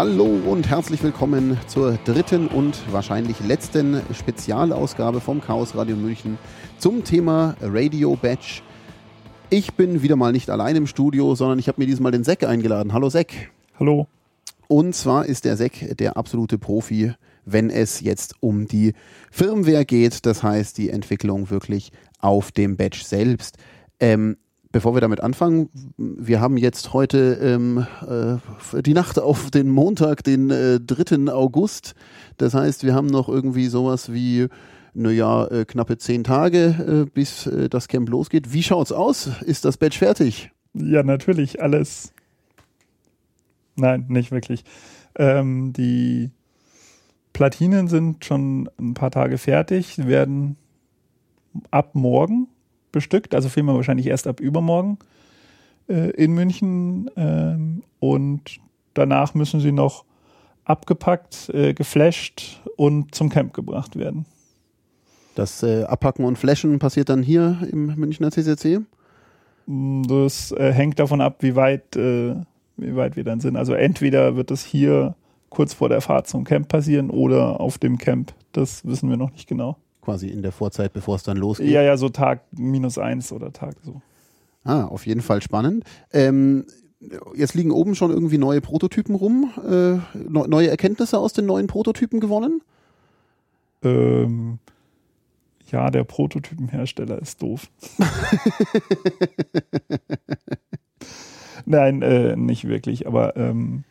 Hallo und herzlich willkommen zur dritten und wahrscheinlich letzten Spezialausgabe vom Chaos Radio München zum Thema Radio Badge. Ich bin wieder mal nicht allein im Studio, sondern ich habe mir diesmal den Sek eingeladen. Hallo Sek. Hallo. Und zwar ist der Sek der absolute Profi, wenn es jetzt um die Firmware geht, das heißt die Entwicklung wirklich auf dem Badge selbst. Ähm, bevor wir damit anfangen, wir haben jetzt heute ähm, äh, die Nacht auf den Montag, den äh, 3. August. Das heißt, wir haben noch irgendwie sowas wie, naja, äh, knappe zehn Tage, äh, bis äh, das Camp losgeht. Wie schaut's aus? Ist das Badge fertig? Ja, natürlich, alles. Nein, nicht wirklich. Ähm, die Platinen sind schon ein paar Tage fertig, werden ab morgen bestückt, also filmen wir wahrscheinlich erst ab übermorgen äh, in München ähm, und danach müssen sie noch abgepackt, äh, geflasht und zum Camp gebracht werden. Das äh, Abpacken und Flashen passiert dann hier im Münchner CCC? Das äh, hängt davon ab, wie weit, äh, wie weit wir dann sind. Also entweder wird es hier kurz vor der Fahrt zum Camp passieren oder auf dem Camp. Das wissen wir noch nicht genau quasi in der Vorzeit, bevor es dann losgeht. Ja, ja, so Tag minus eins oder Tag so. Ah, auf jeden Fall spannend. Ähm, jetzt liegen oben schon irgendwie neue Prototypen rum. Äh, neue Erkenntnisse aus den neuen Prototypen gewonnen? Ähm, ja, der Prototypenhersteller ist doof. Nein, äh, nicht wirklich, aber ähm,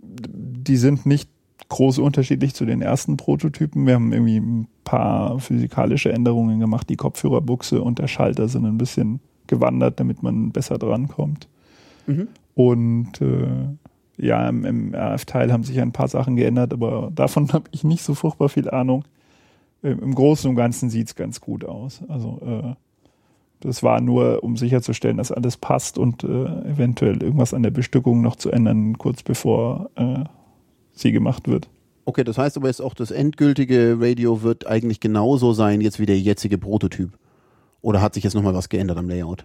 die sind nicht groß unterschiedlich zu den ersten Prototypen. Wir haben irgendwie ein paar physikalische Änderungen gemacht. Die Kopfhörerbuchse und der Schalter sind ein bisschen gewandert, damit man besser drankommt. Mhm. Und äh, ja, im, im RF-Teil haben sich ein paar Sachen geändert, aber davon habe ich nicht so furchtbar viel Ahnung. Ähm, Im Großen und Ganzen sieht es ganz gut aus. Also äh, das war nur, um sicherzustellen, dass alles passt und äh, eventuell irgendwas an der Bestückung noch zu ändern, kurz bevor äh, sie gemacht wird. Okay, das heißt aber jetzt auch, das endgültige Radio wird eigentlich genauso sein jetzt wie der jetzige Prototyp. Oder hat sich jetzt nochmal was geändert am Layout?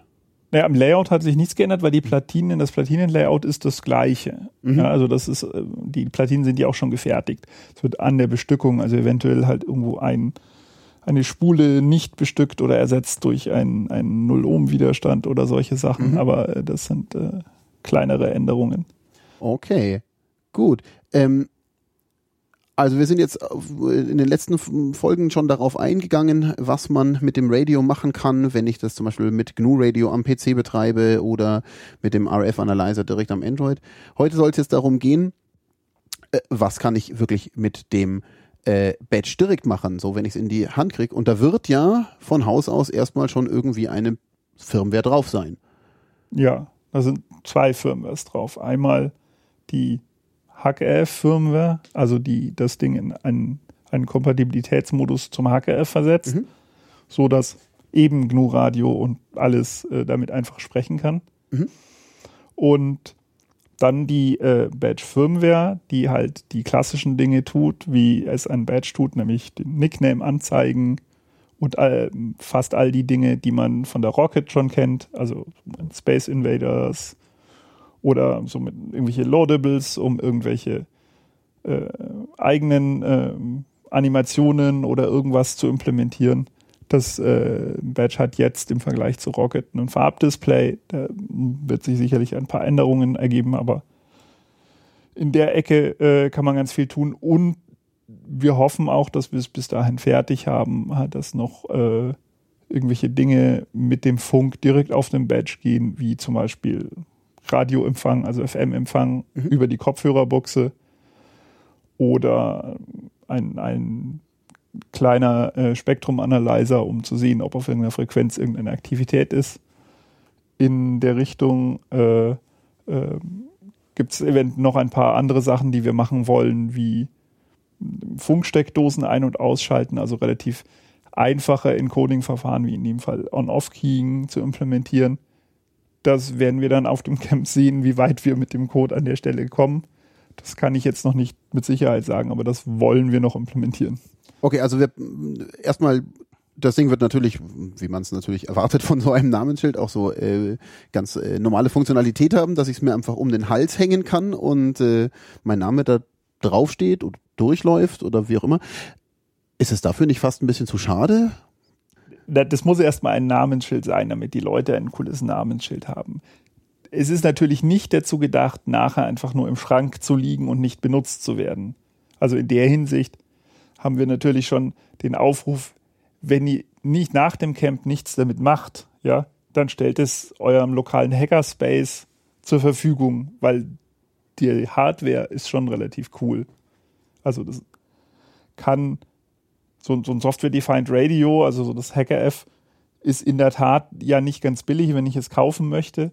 Naja, am Layout hat sich nichts geändert, weil die Platinen, das Platinenlayout ist das gleiche. Mhm. Ja, also das ist, äh, die Platinen sind ja auch schon gefertigt. Es wird an der Bestückung, also eventuell halt irgendwo ein, eine Spule nicht bestückt oder ersetzt durch einen, einen Null-Ohm-Widerstand oder solche Sachen, mhm. aber äh, das sind äh, kleinere Änderungen. Okay, gut. Ähm, also wir sind jetzt in den letzten Folgen schon darauf eingegangen, was man mit dem Radio machen kann, wenn ich das zum Beispiel mit GNU Radio am PC betreibe oder mit dem RF Analyzer direkt am Android. Heute soll es jetzt darum gehen, äh, was kann ich wirklich mit dem äh, Badge direkt machen, so wenn ich es in die Hand kriege. Und da wird ja von Haus aus erstmal schon irgendwie eine Firmware drauf sein. Ja, da sind zwei Firmwares drauf. Einmal die HKF-Firmware, also die das Ding in einen, einen Kompatibilitätsmodus zum HKF versetzt, mhm. so dass eben GNU Radio und alles äh, damit einfach sprechen kann. Mhm. Und dann die äh, Badge-Firmware, die halt die klassischen Dinge tut, wie es ein Badge tut, nämlich den Nickname anzeigen und all, fast all die Dinge, die man von der Rocket schon kennt, also Space Invaders, oder so mit irgendwelche Loadables, um irgendwelche äh, eigenen äh, Animationen oder irgendwas zu implementieren. Das äh, Badge hat jetzt im Vergleich zu Rocket ein Farbdisplay. Da wird sich sicherlich ein paar Änderungen ergeben, aber in der Ecke äh, kann man ganz viel tun und wir hoffen auch, dass wir es bis dahin fertig haben, halt, dass noch äh, irgendwelche Dinge mit dem Funk direkt auf dem Badge gehen, wie zum Beispiel Radioempfang, also FM-Empfang mhm. über die Kopfhörerbuchse oder ein, ein kleiner äh, Spektrum-Analyzer, um zu sehen, ob auf irgendeiner Frequenz irgendeine Aktivität ist. In der Richtung äh, äh, gibt es eventuell noch ein paar andere Sachen, die wir machen wollen, wie Funksteckdosen ein- und ausschalten, also relativ einfache Encoding-Verfahren wie in dem Fall On-Off-Keying zu implementieren das werden wir dann auf dem Camp sehen, wie weit wir mit dem Code an der Stelle kommen. Das kann ich jetzt noch nicht mit Sicherheit sagen, aber das wollen wir noch implementieren. Okay, also wir erstmal das Ding wird natürlich, wie man es natürlich erwartet von so einem Namensschild, auch so äh, ganz äh, normale Funktionalität haben, dass ich es mir einfach um den Hals hängen kann und äh, mein Name da draufsteht und durchläuft oder wie auch immer. Ist es dafür nicht fast ein bisschen zu schade? Das muss erstmal ein Namensschild sein, damit die Leute ein cooles Namensschild haben. Es ist natürlich nicht dazu gedacht, nachher einfach nur im Schrank zu liegen und nicht benutzt zu werden. Also in der Hinsicht haben wir natürlich schon den Aufruf, wenn ihr nicht nach dem Camp nichts damit macht, ja, dann stellt es eurem lokalen Hackerspace zur Verfügung, weil die Hardware ist schon relativ cool. Also das kann so, so ein Software-Defined Radio, also so das Hacker-F, ist in der Tat ja nicht ganz billig, wenn ich es kaufen möchte.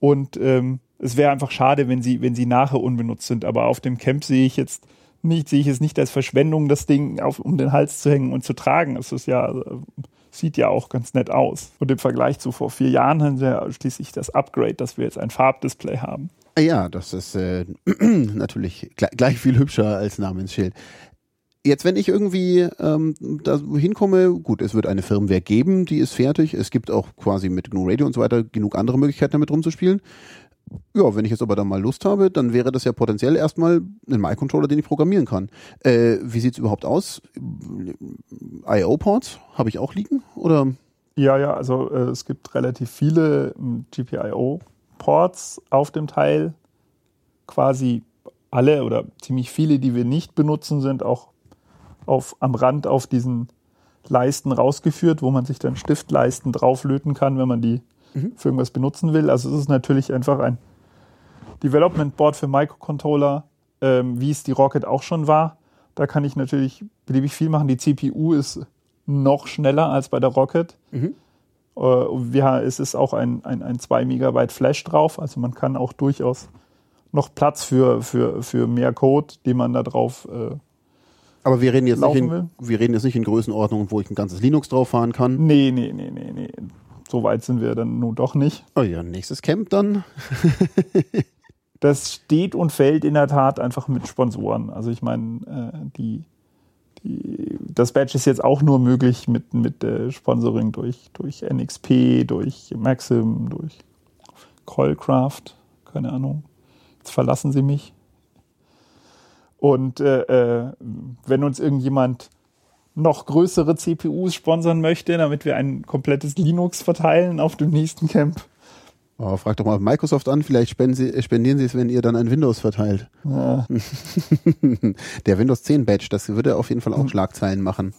Und ähm, es wäre einfach schade, wenn sie, wenn sie nachher unbenutzt sind. Aber auf dem Camp sehe ich jetzt nicht, sehe ich es nicht als Verschwendung, das Ding auf, um den Hals zu hängen und zu tragen. Es ist ja, sieht ja auch ganz nett aus. Und im Vergleich zu vor vier Jahren haben wir schließlich das Upgrade, dass wir jetzt ein Farbdisplay haben. Ja, das ist äh, natürlich gleich viel hübscher als Namensschild. Jetzt, wenn ich irgendwie ähm, da hinkomme, gut, es wird eine Firmware geben, die ist fertig. Es gibt auch quasi mit GNU Radio und so weiter genug andere Möglichkeiten damit rumzuspielen. Ja, wenn ich jetzt aber da mal Lust habe, dann wäre das ja potenziell erstmal ein My-Controller, den ich programmieren kann. Äh, wie sieht's überhaupt aus? IO-Ports habe ich auch liegen? Oder? Ja, ja, also äh, es gibt relativ viele ähm, GPIO-Ports auf dem Teil. Quasi alle oder ziemlich viele, die wir nicht benutzen, sind auch auf, am Rand auf diesen Leisten rausgeführt, wo man sich dann Stiftleisten drauflöten kann, wenn man die mhm. für irgendwas benutzen will. Also es ist natürlich einfach ein Development Board für Microcontroller, ähm, wie es die Rocket auch schon war. Da kann ich natürlich beliebig viel machen. Die CPU ist noch schneller als bei der Rocket. Mhm. Äh, wir, es ist auch ein, ein, ein 2 Megabyte Flash drauf. Also man kann auch durchaus noch Platz für, für, für mehr Code, den man da drauf äh, aber wir reden jetzt nicht in, wir reden jetzt nicht in Größenordnungen, wo ich ein ganzes Linux drauf fahren kann. Nee, nee, nee, nee, nee. So weit sind wir dann nun doch nicht. Oh ja, nächstes Camp dann. das steht und fällt in der Tat einfach mit Sponsoren. Also ich meine, äh, die, die, das Badge ist jetzt auch nur möglich mit, mit äh, Sponsoring durch, durch NXP, durch Maxim, durch Coilcraft, keine Ahnung. Jetzt verlassen sie mich. Und äh, äh, wenn uns irgendjemand noch größere CPUs sponsern möchte, damit wir ein komplettes Linux verteilen auf dem nächsten Camp. Oh, frag doch mal Microsoft an, vielleicht sie, spendieren sie es, wenn ihr dann ein Windows verteilt. Ja. Der Windows 10 Badge, das würde auf jeden Fall auch hm. Schlagzeilen machen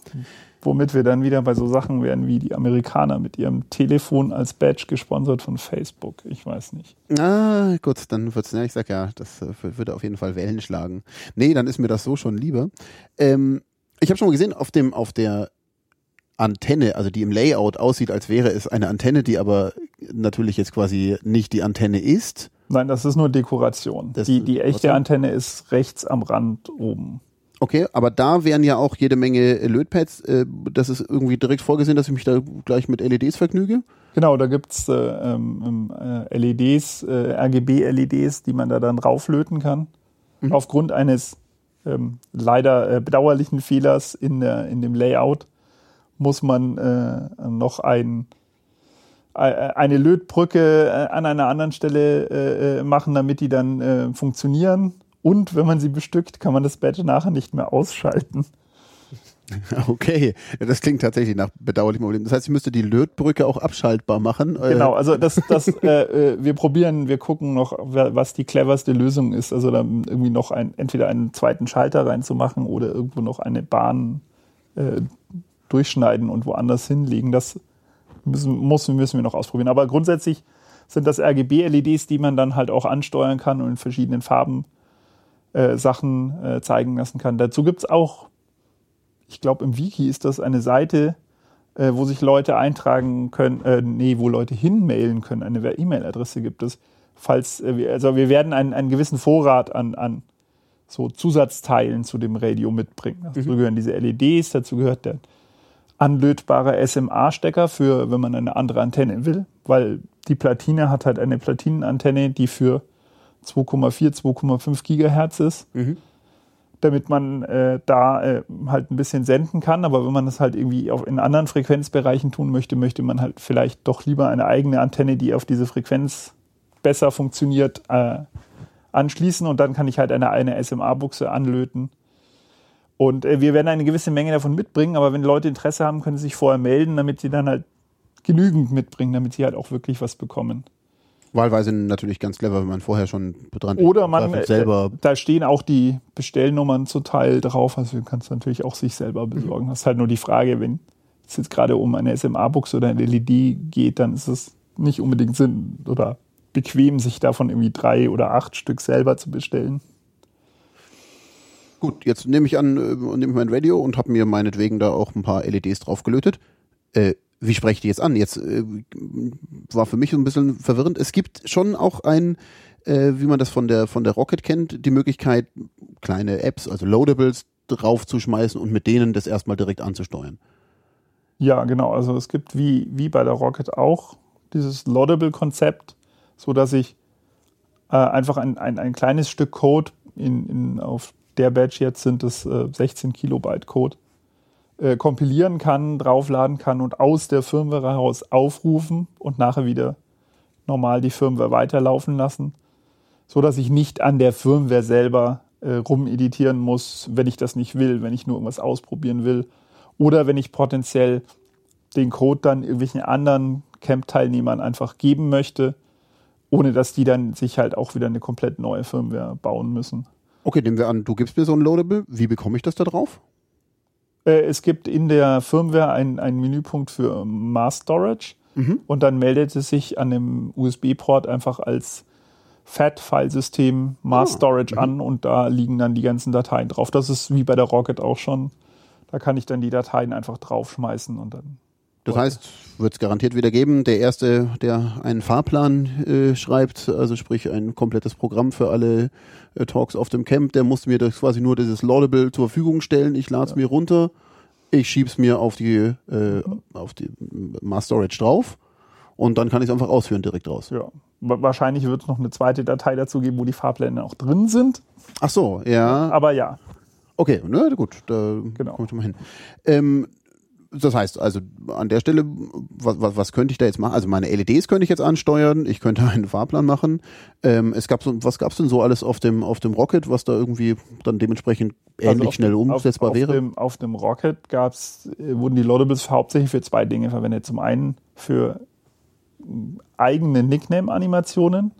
womit wir dann wieder bei so Sachen werden wie die Amerikaner mit ihrem Telefon als Badge gesponsert von Facebook. Ich weiß nicht. Ah, gut, dann wird's, ja, ich sag ja, das äh, würde auf jeden Fall Wellen schlagen. Nee, dann ist mir das so schon lieber. Ähm, ich habe schon mal gesehen, auf dem, auf der Antenne, also die im Layout aussieht, als wäre es eine Antenne, die aber natürlich jetzt quasi nicht die Antenne ist. Nein, das ist nur Dekoration. Das die, die echte Antenne ist rechts am Rand oben. Okay, aber da wären ja auch jede Menge Lötpads. Äh, das ist irgendwie direkt vorgesehen, dass ich mich da gleich mit LEDs vergnüge? Genau, da gibt's äh, ähm, äh, LEDs, äh, RGB-LEDs, die man da dann rauflöten kann. Mhm. Aufgrund eines ähm, leider äh, bedauerlichen Fehlers in, der, in dem Layout muss man äh, noch ein, eine Lötbrücke an einer anderen Stelle machen, damit die dann funktionieren. Und wenn man sie bestückt, kann man das Badge nachher nicht mehr ausschalten. Okay, das klingt tatsächlich nach bedauerlichem Problem. Das heißt, ich müsste die Lötbrücke auch abschaltbar machen. Äh, genau, also das, das, äh, äh, wir probieren, wir gucken noch, was die cleverste Lösung ist. Also da irgendwie noch ein, entweder einen zweiten Schalter reinzumachen oder irgendwo noch eine Bahn äh, durchschneiden und woanders hinlegen. Das müssen, muss, müssen wir noch ausprobieren. Aber grundsätzlich sind das RGB-LEDs, die man dann halt auch ansteuern kann und in verschiedenen Farben äh, Sachen äh, zeigen lassen kann. Dazu gibt es auch, ich glaube im Wiki ist das eine Seite, äh, wo sich Leute eintragen können, äh, nee, wo Leute hinmailen können. Eine E-Mail-Adresse gibt es. Falls, äh, wir, also wir werden einen, einen gewissen Vorrat an, an so Zusatzteilen zu dem Radio mitbringen. Dazu mhm. gehören diese LEDs, dazu gehört der anlötbare SMA-Stecker für, wenn man eine andere Antenne will, weil die Platine hat halt eine Platinenantenne, die für 2,4, 2,5 Gigahertz ist. Mhm. damit man äh, da äh, halt ein bisschen senden kann. Aber wenn man das halt irgendwie auf, in anderen Frequenzbereichen tun möchte, möchte man halt vielleicht doch lieber eine eigene Antenne, die auf diese Frequenz besser funktioniert, äh, anschließen. Und dann kann ich halt eine, eine SMA-Buchse anlöten. Und äh, wir werden eine gewisse Menge davon mitbringen, aber wenn Leute Interesse haben, können sie sich vorher melden, damit sie dann halt genügend mitbringen, damit sie halt auch wirklich was bekommen. Wahlweise natürlich ganz clever, wenn man vorher schon dran Oder man äh, selber. Da stehen auch die Bestellnummern zu Teil drauf, also du kannst natürlich auch sich selber besorgen. Das ist halt nur die Frage, wenn es jetzt gerade um eine SMA-Buchse oder eine LED geht, dann ist es nicht unbedingt Sinn oder bequem, sich davon irgendwie drei oder acht Stück selber zu bestellen. Gut, jetzt nehme ich an, äh, nehme ich mein Radio und habe mir meinetwegen da auch ein paar LEDs drauf gelötet. Äh, wie spreche ich die jetzt an? Jetzt äh, war für mich ein bisschen verwirrend. Es gibt schon auch ein, äh, wie man das von der von der Rocket kennt, die Möglichkeit, kleine Apps, also Loadables, draufzuschmeißen und mit denen das erstmal direkt anzusteuern. Ja, genau. Also es gibt wie, wie bei der Rocket auch dieses Loadable-Konzept, so dass ich äh, einfach ein, ein, ein kleines Stück Code in, in, auf der Badge jetzt sind es äh, 16 Kilobyte Code äh, kompilieren kann, draufladen kann und aus der Firmware heraus aufrufen und nachher wieder normal die Firmware weiterlaufen lassen, so dass ich nicht an der Firmware selber äh, rumeditieren muss, wenn ich das nicht will, wenn ich nur irgendwas ausprobieren will oder wenn ich potenziell den Code dann irgendwelchen anderen Camp-Teilnehmern einfach geben möchte, ohne dass die dann sich halt auch wieder eine komplett neue Firmware bauen müssen. Okay, nehmen wir an, du gibst mir so ein Loadable. Wie bekomme ich das da drauf? Äh, es gibt in der Firmware einen Menüpunkt für Mass Storage mhm. und dann meldet es sich an dem USB-Port einfach als FAT-Filesystem Mass ah, Storage mhm. an und da liegen dann die ganzen Dateien drauf. Das ist wie bei der Rocket auch schon. Da kann ich dann die Dateien einfach draufschmeißen und dann das heißt, wird es garantiert wieder geben. Der Erste, der einen Fahrplan äh, schreibt, also sprich ein komplettes Programm für alle äh, Talks auf dem Camp, der muss mir das quasi nur dieses Laudable zur Verfügung stellen. Ich lade es ja. mir runter, ich schieb's mir auf die, äh, auf die Mass Storage drauf und dann kann ich es einfach ausführen direkt raus. Ja. Wahrscheinlich wird es noch eine zweite Datei dazu geben, wo die Fahrpläne auch drin sind. Ach so, ja. Aber ja. Okay, ne, gut, da genau. kommen wir mal hin. Ähm, das heißt, also an der Stelle, was, was, was könnte ich da jetzt machen? Also meine LEDs könnte ich jetzt ansteuern, ich könnte einen Fahrplan machen. Ähm, es gab so, was gab es denn so alles auf dem auf dem Rocket, was da irgendwie dann dementsprechend also ähnlich also schnell umsetzbar auf, wäre? Auf dem, auf dem Rocket gab's, äh, wurden die Loadables hauptsächlich für zwei Dinge verwendet. Zum einen für eigene Nickname-Animationen.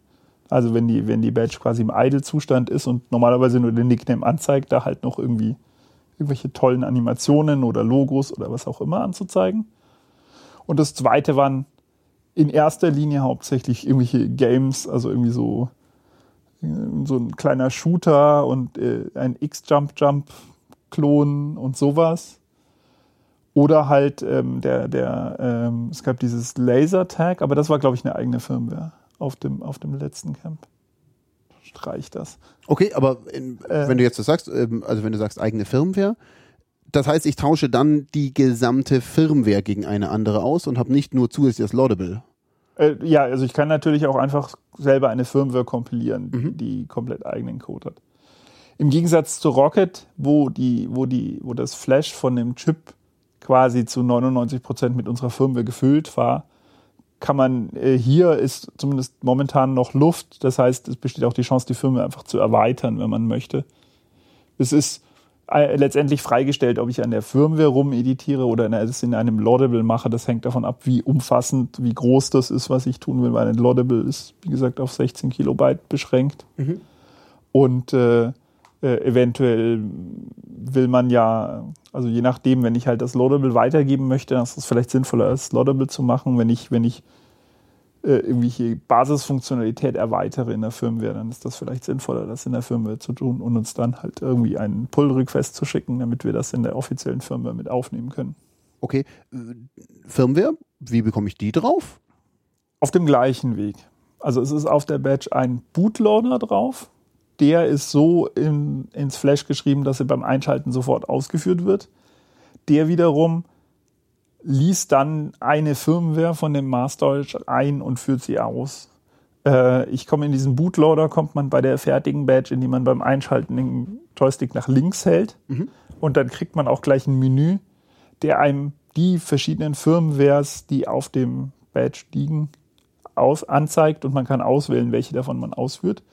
Also wenn die, wenn die Badge quasi im Idle-Zustand ist und normalerweise nur den Nickname anzeigt, da halt noch irgendwie irgendwelche tollen Animationen oder Logos oder was auch immer anzuzeigen. Und das zweite waren in erster Linie hauptsächlich irgendwelche Games, also irgendwie so, äh, so ein kleiner Shooter und äh, ein X-Jump-Jump-Klon und sowas. Oder halt ähm, der, der, ähm, es gab dieses Laser-Tag, aber das war, glaube ich, eine eigene Firmware auf dem, auf dem letzten Camp streich das. Okay, aber in, äh, wenn du jetzt das sagst, ähm, also wenn du sagst eigene Firmware, das heißt, ich tausche dann die gesamte Firmware gegen eine andere aus und habe nicht nur zusätzlich das Laudable. Äh, ja, also ich kann natürlich auch einfach selber eine Firmware kompilieren, mhm. die komplett eigenen Code hat. Im Gegensatz zu Rocket, wo die, wo die, wo das Flash von dem Chip quasi zu 99 Prozent mit unserer Firmware gefüllt war, kann man, äh, hier ist zumindest momentan noch Luft. Das heißt, es besteht auch die Chance, die Firma einfach zu erweitern, wenn man möchte. Es ist äh, letztendlich freigestellt, ob ich an der Firmware rumeditiere oder es in einem Laudable mache. Das hängt davon ab, wie umfassend, wie groß das ist, was ich tun will, weil ein Laudable ist, wie gesagt, auf 16 Kilobyte beschränkt. Mhm. Und äh, äh, eventuell will man ja, also je nachdem, wenn ich halt das Loadable weitergeben möchte, dann ist es vielleicht sinnvoller, das Loadable zu machen. Wenn ich, wenn ich äh, irgendwelche Basisfunktionalität erweitere in der Firmware, dann ist das vielleicht sinnvoller, das in der Firmware zu tun und uns dann halt irgendwie einen Pull-Request zu schicken, damit wir das in der offiziellen Firmware mit aufnehmen können. Okay, Firmware, wie bekomme ich die drauf? Auf dem gleichen Weg. Also es ist auf der Badge ein Bootloader drauf, der ist so in, ins Flash geschrieben, dass er beim Einschalten sofort ausgeführt wird. Der wiederum liest dann eine Firmware von dem Master Storage ein und führt sie aus. Äh, ich komme in diesen Bootloader, kommt man bei der fertigen Badge, in die man beim Einschalten den Joystick nach links hält. Mhm. Und dann kriegt man auch gleich ein Menü, der einem die verschiedenen Firmwares, die auf dem Badge liegen, aus, anzeigt und man kann auswählen, welche davon man ausführt.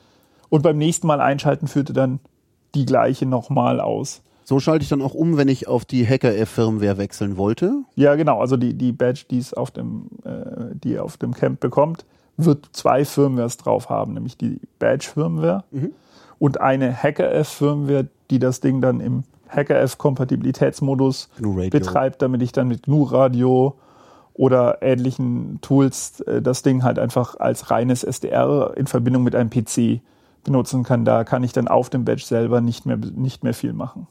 Und beim nächsten Mal einschalten führte dann die gleiche nochmal aus. So schalte ich dann auch um, wenn ich auf die Hacker-F-Firmware wechseln wollte. Ja, genau. Also die, die Badge, die es auf dem, äh, die ihr auf dem Camp bekommt, wird zwei Firmwares drauf haben, nämlich die Badge-Firmware Mhm. und eine Hacker-F-Firmware, die das Ding dann im Hacker-F-Kompatibilitätsmodus Radio. betreibt, damit ich dann mit GNU Radio oder ähnlichen Tools äh, das Ding halt einfach als reines SDR in Verbindung mit einem PC benutzen kann. Da kann ich dann auf dem Badge selber nicht mehr, nicht mehr viel machen.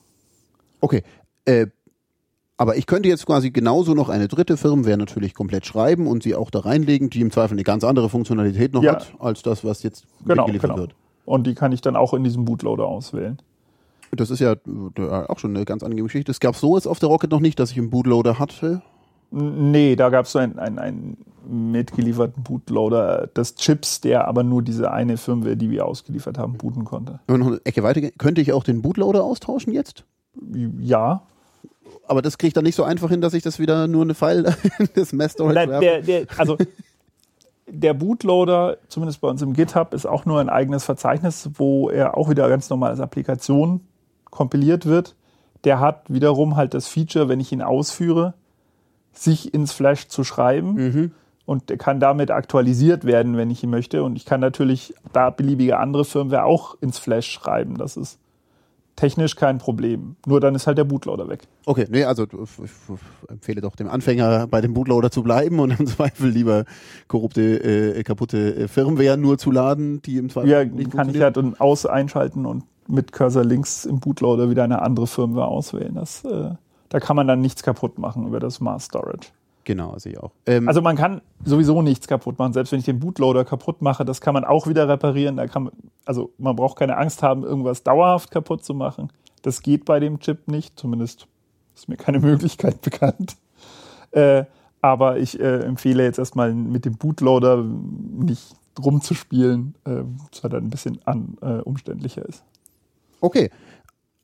Okay. Äh, aber ich könnte jetzt quasi genauso noch eine dritte Firmware natürlich komplett schreiben und sie auch da reinlegen, die im Zweifel eine ganz andere Funktionalität noch Ja. hat, als das, was jetzt Genau, mitgeliefert genau. wird. Und die kann ich dann auch in diesem Bootloader auswählen. Das ist ja äh, auch schon eine ganz angenehme Geschichte. Es gab so jetzt auf der Rocket noch nicht, dass ich einen Bootloader hatte. Nee, da gab es so einen, einen, einen mitgelieferten Bootloader des Chips, der aber nur diese eine Firmware, die wir ausgeliefert haben, booten konnte. Wenn wir noch eine Ecke weiter könnte ich auch den Bootloader austauschen jetzt? Ja. Aber das kriege ich dann nicht so einfach hin, dass ich das wieder nur eine File in das Mass Storage Nein, werfe. der, der, also der Bootloader, zumindest bei uns im GitHub, ist auch nur ein eigenes Verzeichnis, wo er auch wieder ganz normal als Applikation kompiliert wird. Der hat wiederum halt das Feature, wenn ich ihn ausführe, sich ins Flash zu schreiben. Mhm. und kann damit aktualisiert werden, wenn ich ihn möchte. Und ich kann natürlich da beliebige andere Firmware auch ins Flash schreiben. Das ist technisch kein Problem. Nur dann ist halt der Bootloader weg. Okay, nee, also ich empfehle doch dem Anfänger bei dem Bootloader zu bleiben und im Zweifel lieber korrupte, äh, kaputte äh, Firmware nur zu laden, die im Zweifel Ja, nicht kann ich halt und aus einschalten und mit Cursor links im Bootloader wieder eine andere Firmware auswählen. Das, äh, da kann man dann nichts kaputt machen über das Mass Storage. Genau, sehe ich auch. Ähm, Also man kann sowieso nichts kaputt machen. Selbst wenn ich den Bootloader kaputt mache, das kann man auch wieder reparieren. Da kann man, also man braucht keine Angst haben, irgendwas dauerhaft kaputt zu machen. Das geht bei dem Chip nicht. Zumindest ist mir keine Möglichkeit bekannt. Äh, aber ich äh, empfehle jetzt erstmal mit dem Bootloader nicht rumzuspielen, äh, weil dann ein bisschen an, äh, umständlicher ist. Okay.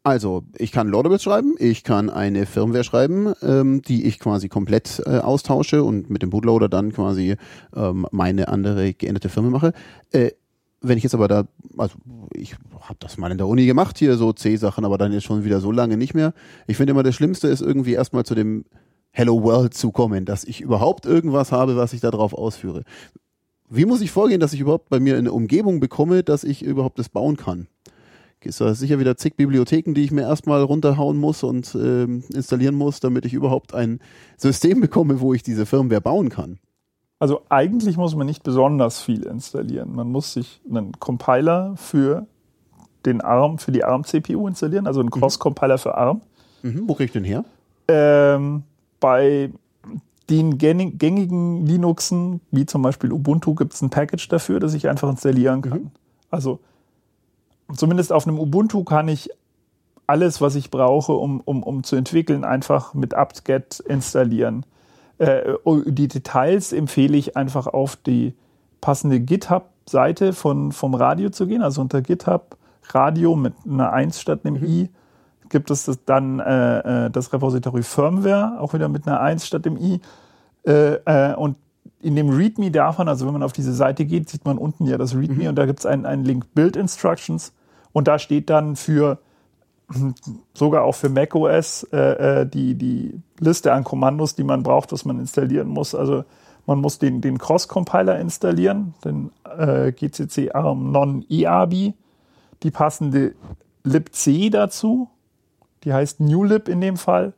Also, ich kann Loadables schreiben, ich kann eine Firmware schreiben, ähm, die ich quasi komplett äh, austausche und mit dem Bootloader dann quasi ähm, meine andere geänderte Firmware mache. Äh, wenn ich jetzt aber da, also ich habe das mal in der Uni gemacht, hier so C-Sachen, aber dann jetzt schon wieder so lange nicht mehr. Ich finde immer, das Schlimmste ist irgendwie erstmal zu dem Hello World zu kommen, dass ich überhaupt irgendwas habe, was ich da drauf ausführe. Wie muss ich vorgehen, dass ich überhaupt bei mir eine Umgebung bekomme, dass ich überhaupt das bauen kann? Ist da sicher wieder zig Bibliotheken, die ich mir erstmal runterhauen muss und ähm, installieren muss, damit ich überhaupt ein System bekomme, wo ich diese Firmware bauen kann. Also eigentlich muss man nicht besonders viel installieren. Man muss sich einen Compiler für den ARM, für die ARM-CPU installieren, also einen Cross-Compiler für ARM. Mhm, wo krieg ich den her? Ähm, bei den gäng- gängigen Linuxen, wie zum Beispiel Ubuntu, gibt es ein Package dafür, das ich einfach installieren kann. Also zumindest auf einem Ubuntu kann ich alles, was ich brauche, um, um, um zu entwickeln, einfach mit apt-get installieren. Äh, die Details empfehle ich einfach auf die passende GitHub-Seite von, vom Radio zu gehen, also unter GitHub Radio mit einer 1 statt einem I gibt es das dann äh, äh, das Repository Firmware, auch wieder mit einer 1 statt dem I. Äh, äh, und in dem README davon, also wenn man auf diese Seite geht, sieht man unten ja das README und da gibt es einen, einen Link Build Instructions und da steht dann für sogar auch für macOS äh, äh, die, die Liste an Kommandos, die man braucht, was man installieren muss. Also man muss den, den Cross-Compiler installieren, den äh, GCC ARM Non-ERB, die passende libc dazu, die heißt newlib in dem Fall.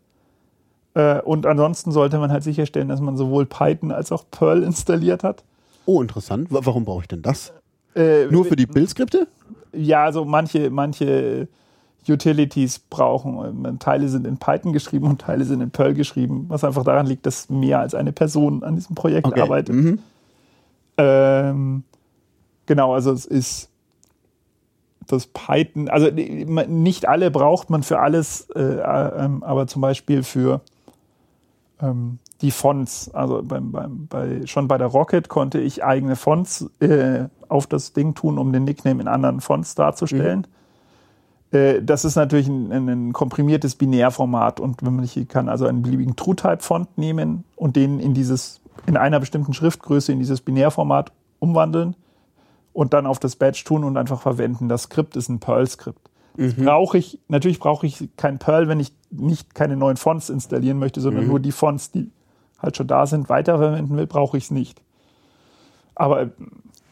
Äh, und ansonsten sollte man halt sicherstellen, dass man sowohl Python als auch Perl installiert hat. Oh, interessant. Wa- Warum brauche ich denn das? Äh, Nur für die Bildsskripte? Ja, also manche, manche Utilities brauchen, äh, Teile sind in Python geschrieben und Teile sind in Perl geschrieben, was einfach daran liegt, dass mehr als eine Person an diesem Projekt arbeitet. Mhm. Ähm, genau, also es ist das Python, also äh, nicht alle braucht man für alles, äh, ähm, aber zum Beispiel für ähm, die Fonts. Also beim, beim, bei, schon bei der Rocket konnte ich eigene Fonts äh, auf das Ding tun, um den Nickname in anderen Fonts darzustellen. Mhm. Äh, das ist natürlich ein, ein, komprimiertes Binärformat und wenn man kann also einen beliebigen TrueType-Font nehmen und den in dieses in einer bestimmten Schriftgröße in dieses Binärformat umwandeln und dann auf das Badge tun und einfach verwenden. Das Skript ist ein Perl-Skript. Mhm. Brauche ich, natürlich brauche ich kein Perl, wenn ich nicht keine neuen Fonts installieren möchte, sondern mhm. nur die Fonts, die halt schon da sind, weiterverwenden will, brauche ich es nicht. Aber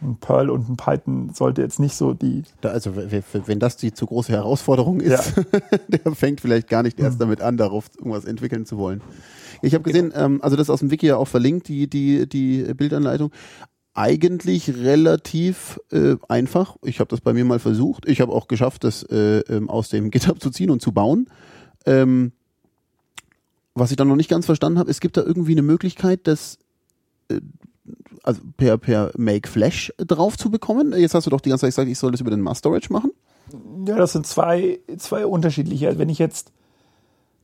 ein Perl und ein Python sollte jetzt nicht so die. Da also wenn das die zu große Herausforderung ist, ja. der fängt vielleicht gar nicht erst mhm. damit an, darauf irgendwas entwickeln zu wollen. Ich habe gesehen, ähm, also das ist aus dem Wiki ja auch verlinkt, die, die, die Bildanleitung eigentlich relativ äh, einfach. Ich habe das bei mir mal versucht. Ich habe auch geschafft, das äh, ähm, aus dem GitHub zu ziehen und zu bauen. Ähm, was ich dann noch nicht ganz verstanden habe, es gibt da irgendwie eine Möglichkeit, das äh, also per, per Make Flash drauf zu bekommen. Jetzt hast du doch die ganze Zeit gesagt, ich soll das über den Mass Storage machen. Ja, das sind zwei, zwei unterschiedliche. Wenn ich jetzt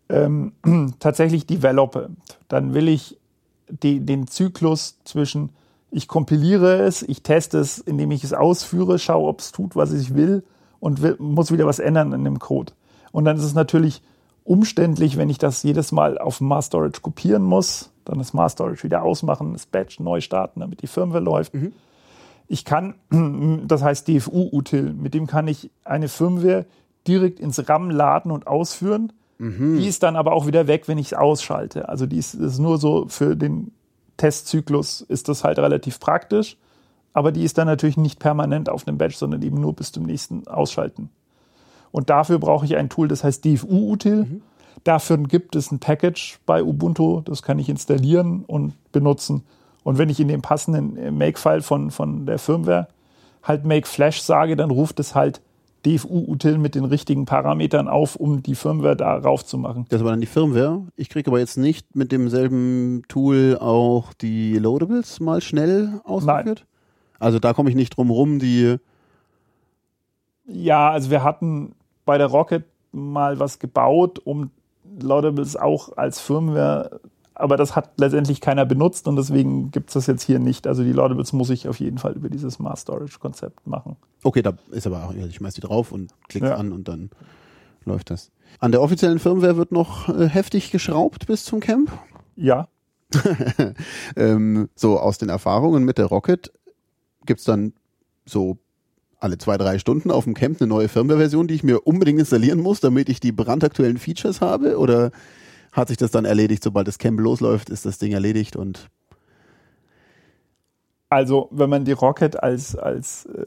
ähm, tatsächlich develope, dann will ich die, den Zyklus zwischen ich kompiliere es, ich teste es, indem ich es ausführe, schaue, ob es tut, was ich will und will, muss wieder was ändern in dem Code. Und dann ist es natürlich umständlich, wenn ich das jedes Mal auf Mass Storage kopieren muss, dann das Mass Storage wieder ausmachen, das Batch neu starten, damit die Firmware läuft. Mhm. Ich kann, das heißt DFU-Util, mit dem kann ich eine Firmware direkt ins RAM laden und ausführen. Mhm. Die ist dann aber auch wieder weg, wenn ich es ausschalte. Also die ist, ist nur so für den Testzyklus ist das halt relativ praktisch, aber die ist dann natürlich nicht permanent auf dem Batch, sondern eben nur bis zum nächsten Ausschalten. Und dafür brauche ich ein Tool, das heißt DFU-Util. Mhm. Dafür gibt es ein Package bei Ubuntu, das kann ich installieren und benutzen. Und wenn ich in dem passenden Make-File von, von der Firmware halt Make Flash sage, dann ruft es halt DFU-Util mit den richtigen Parametern auf, um die Firmware darauf zu machen. Das war dann die Firmware. Ich kriege aber jetzt nicht mit demselben Tool auch die Loadables mal schnell ausgeführt. Nein. Also da komme ich nicht drum rum, die. Ja, also wir hatten bei der Rocket mal was gebaut, um Loadables auch als Firmware aber das hat letztendlich keiner benutzt und deswegen gibt es das jetzt hier nicht. Also die Laudables muss ich auf jeden Fall über dieses Mass Storage Konzept machen. Okay, da ist aber auch, ich schmeiß die drauf und klicke ja. an und dann läuft das. An der offiziellen Firmware wird noch äh, heftig geschraubt bis zum Camp? Ja. ähm, so aus den Erfahrungen mit der Rocket gibt es dann so alle zwei, drei Stunden auf dem Camp eine neue Firmware-Version, die ich mir unbedingt installieren muss, damit ich die brandaktuellen Features habe? Oder hat sich das dann erledigt, sobald das Camp losläuft, ist das Ding erledigt und also, wenn man die Rocket als, als äh,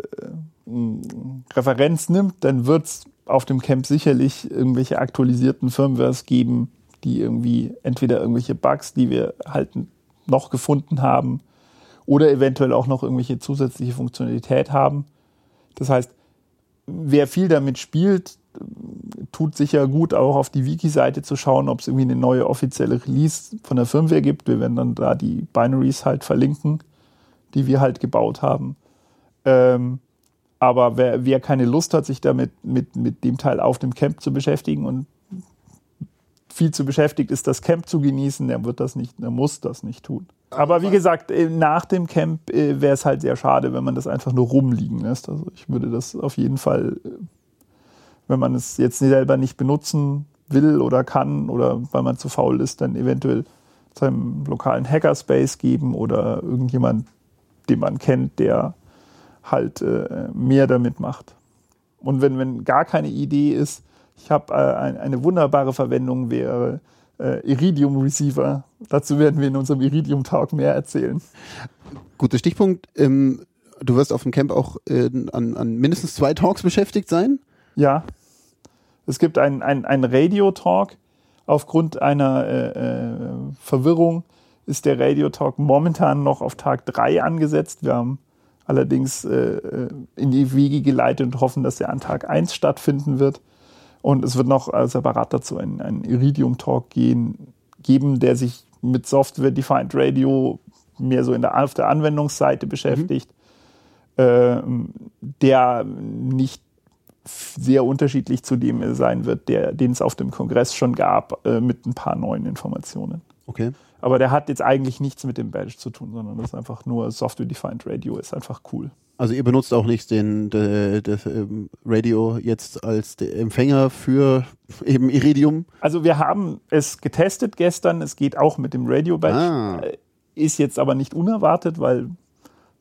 Referenz nimmt, dann wird es auf dem Camp sicherlich irgendwelche aktualisierten Firmwares geben, die irgendwie entweder irgendwelche Bugs, die wir halt noch gefunden haben, oder eventuell auch noch irgendwelche zusätzliche Funktionalität haben. Das heißt, wer viel damit spielt, tut sicher gut, auch auf die Wiki-Seite zu schauen, ob es irgendwie eine neue offizielle Release von der Firmware gibt. Wir werden dann da die Binaries halt verlinken, die wir halt gebaut haben. Ähm, aber wer, wer keine Lust hat, sich damit mit, mit dem Teil auf dem Camp zu beschäftigen und viel zu beschäftigt ist, das Camp zu genießen, der wird das nicht, der muss das nicht tun. Aber wie gesagt, äh, nach dem Camp äh, wäre es halt sehr schade, wenn man das einfach nur rumliegen lässt. Also ich würde das auf jeden Fall äh, wenn man es jetzt selber nicht benutzen will oder kann oder weil man zu faul ist, dann eventuell seinem lokalen Hackerspace geben oder irgendjemand, den man kennt, der halt äh, mehr damit macht. Und wenn, wenn gar keine Idee ist, ich habe äh, ein, eine wunderbare Verwendung wäre äh, Iridium Receiver. Dazu werden wir in unserem Iridium Talk mehr erzählen. Guter Stichpunkt. Ähm, du wirst auf dem Camp auch äh, an, an mindestens zwei Talks beschäftigt sein. Ja. Es gibt einen ein Radio-Talk. Aufgrund einer äh, äh, Verwirrung ist der Radio-Talk momentan noch auf Tag 3 angesetzt. Wir haben allerdings äh, äh, in die Wege geleitet und hoffen, dass er an Tag 1 stattfinden wird. Und es wird noch separat dazu einen, einen Iridium-Talk geben, der sich mit Software-Defined Radio mehr so in der, auf der Anwendungsseite beschäftigt, mhm. äh, der nicht sehr unterschiedlich zu dem sein wird, der, den es auf dem Kongress schon gab, äh, mit ein paar neuen Informationen. Okay. Aber der hat jetzt eigentlich nichts mit dem Badge zu tun, sondern das ist einfach nur Software-Defined Radio, ist einfach cool. Also ihr benutzt auch nicht den, de, das ähm, Radio jetzt als Empfänger für eben Iridium? Also wir haben es getestet gestern, es geht auch mit dem Radio-Badge, ah. Äh, ist jetzt aber nicht unerwartet, weil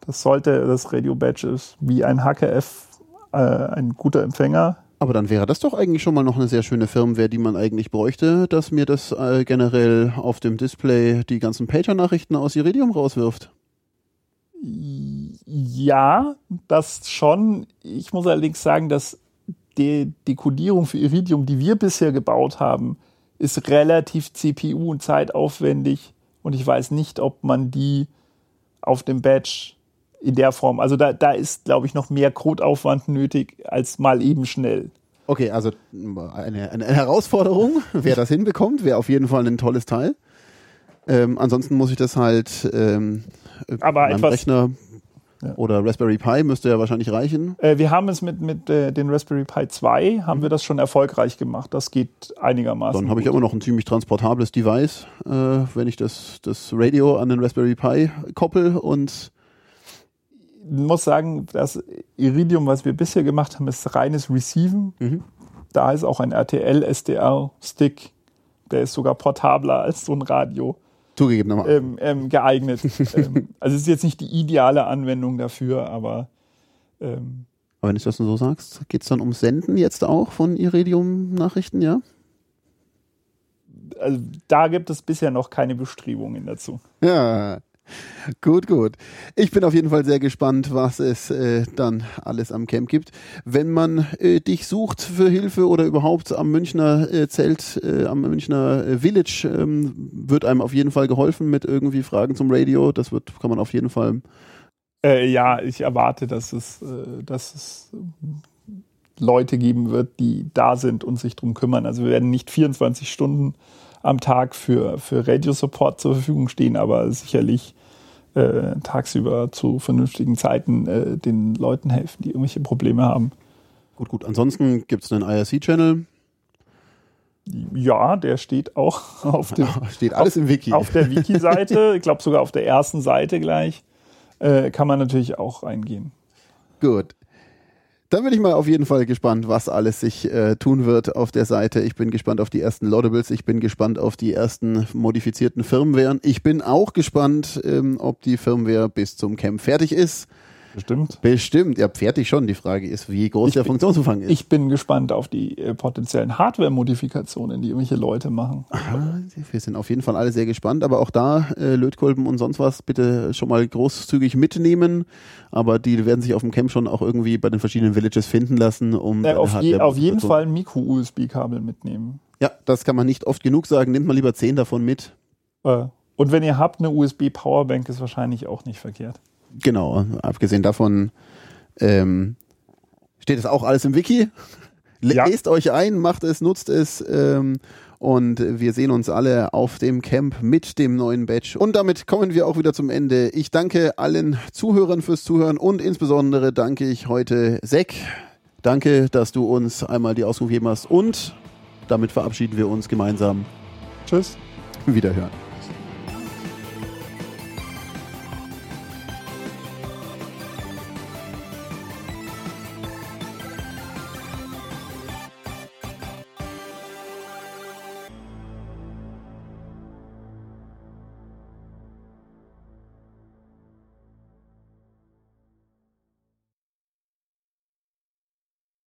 das sollte, das Radio-Badge ist wie ein HKF äh, ein guter Empfänger aber dann wäre das doch eigentlich schon mal noch eine sehr schöne Firmware, die man eigentlich bräuchte, dass mir das äh, generell auf dem Display die ganzen Pager-Nachrichten aus Iridium rauswirft. Ja, das schon. Ich muss allerdings sagen, dass die, die Codierung für Iridium, die wir bisher gebaut haben, ist relativ CPU- und zeitaufwendig. Und ich weiß nicht, ob man die auf dem Badge in der Form. Also da, da ist, glaube ich, noch mehr Codeaufwand nötig als mal eben schnell. Okay, also eine, eine Herausforderung. Wer das hinbekommt, wäre auf jeden Fall ein tolles Teil. Ähm, ansonsten muss ich das halt ähm, Aber meinem Rechner ja. oder Raspberry Pi müsste ja wahrscheinlich reichen. Äh, wir haben es mit, mit äh, den Raspberry Pi 2 haben mhm. wir das schon erfolgreich gemacht. Das geht einigermaßen. Dann habe ich immer noch ein ziemlich transportables Device, äh, wenn ich das, das Radio an den Raspberry Pi koppel und muss sagen, das Iridium, was wir bisher gemacht haben, ist reines Receiven. Mhm. Da ist auch ein RTL-SDR-Stick, der ist sogar portabler als so ein Radio. Zugegebenermaßen. Ähm, ähm, geeignet. ähm, also es ist jetzt nicht die ideale Anwendung dafür, aber. Ähm, aber wenn du das so sagst, geht es dann um Senden jetzt auch von Iridium-Nachrichten, ja? Also da gibt es bisher noch keine Bestrebungen dazu. Ja, gut, gut. Ich bin auf jeden Fall sehr gespannt, was es äh, dann alles am Camp gibt. Wenn man äh, dich sucht für Hilfe oder überhaupt am Münchner äh, Zelt, äh, am Münchner äh, Village, ähm, wird einem auf jeden Fall geholfen mit irgendwie Fragen zum Radio. Das wird, kann man auf jeden Fall. Äh, ja, ich erwarte, dass es, dass es Leute geben wird, die da sind und sich drum kümmern. Also wir werden nicht 24 Stunden am Tag für, für Radio-Support zur Verfügung stehen, aber sicherlich äh, tagsüber zu vernünftigen Zeiten äh, den Leuten helfen, die irgendwelche Probleme haben. Gut, gut. Ansonsten gibt es einen IRC-Channel. Ja, der steht auch auf dem. steht alles auf, im Wiki. Auf der Wiki-Seite, ich glaube sogar auf der ersten Seite gleich, äh, kann man natürlich auch reingehen. Gut. Dann bin ich mal auf jeden Fall gespannt, was alles sich äh, tun wird auf der Seite. Ich bin gespannt auf die ersten Loadables. Ich bin gespannt auf die ersten modifizierten Firmwaren. Ich bin auch gespannt, ähm, ob die Firmware bis zum Camp fertig ist. Bestimmt. Bestimmt. Ja, fertig schon. Die Frage ist, wie groß ich der Funktionsumfang ist. Ich bin gespannt auf die äh, potenziellen Hardware-Modifikationen, die irgendwelche Leute machen. Aha, wir sind auf jeden Fall alle sehr gespannt. Aber auch da, äh, Lötkolben und sonst was, bitte schon mal großzügig mitnehmen. Aber die werden sich auf dem Camp schon auch irgendwie bei den verschiedenen Villages finden lassen, um. Ja, auf, je, auf jeden Fall ein Micro-USB-Kabel mitnehmen. Ja, das kann man nicht oft genug sagen. Nehmt mal lieber zehn davon mit. Äh, und wenn ihr habt, eine USB-Powerbank ist wahrscheinlich auch nicht verkehrt. Genau, abgesehen davon ähm, steht es auch alles im Wiki. Ja. Lest euch ein, macht es, nutzt es ähm, und wir sehen uns alle auf dem Camp mit dem neuen Badge. Und damit kommen wir auch wieder zum Ende. Ich danke allen Zuhörern fürs Zuhören und insbesondere danke ich heute Zack. Danke, dass du uns einmal die Auskunft gegeben hast und damit verabschieden wir uns gemeinsam. Tschüss. Wiederhören.